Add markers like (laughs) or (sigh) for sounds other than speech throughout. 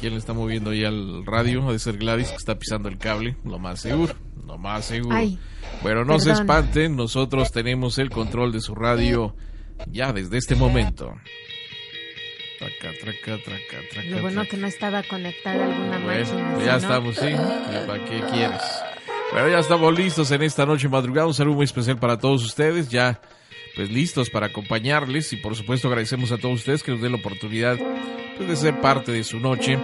¿Quién le está moviendo ahí al radio? Ha de ser Gladys que está pisando el cable, lo más seguro, lo más seguro. bueno, no se espanten, nosotros tenemos el control de su radio ya desde este momento. Traca, traca, traca. Lo bueno que no estaba conectada alguna máquina. Ya estamos, sí. ¿Para qué quieres? Bueno, ya estamos listos en esta noche madrugada. Un saludo muy especial para todos ustedes. Ya, pues listos para acompañarles. Y por supuesto agradecemos a todos ustedes que nos den la oportunidad puede ser parte de su noche.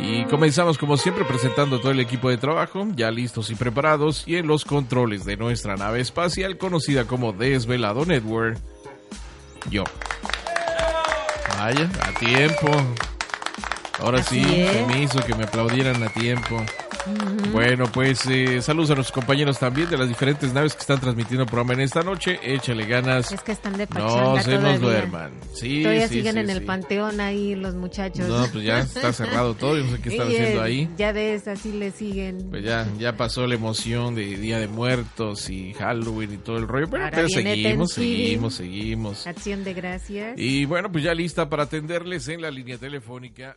Y comenzamos como siempre presentando todo el equipo de trabajo, ya listos y preparados, y en los controles de nuestra nave espacial conocida como Desvelado Network, yo. Vaya, a tiempo. Ahora sí, me hizo que me aplaudieran a tiempo. Bueno, pues eh, saludos a nuestros compañeros también de las diferentes naves que están transmitiendo el programa en esta noche. Échale ganas. Es que están de pachanga No se nos duerman. Sí, todavía sí, siguen en el panteón ahí los muchachos. No, pues ya está cerrado todo. Yo no sé qué están (laughs) haciendo ahí. Ya ves, así le siguen. Pues ya, ya pasó la emoción de Día de Muertos y Halloween y todo el rollo. Pero, pero seguimos, seguimos, seguimos. Acción de gracias. Y bueno, pues ya lista para atenderles en la línea telefónica.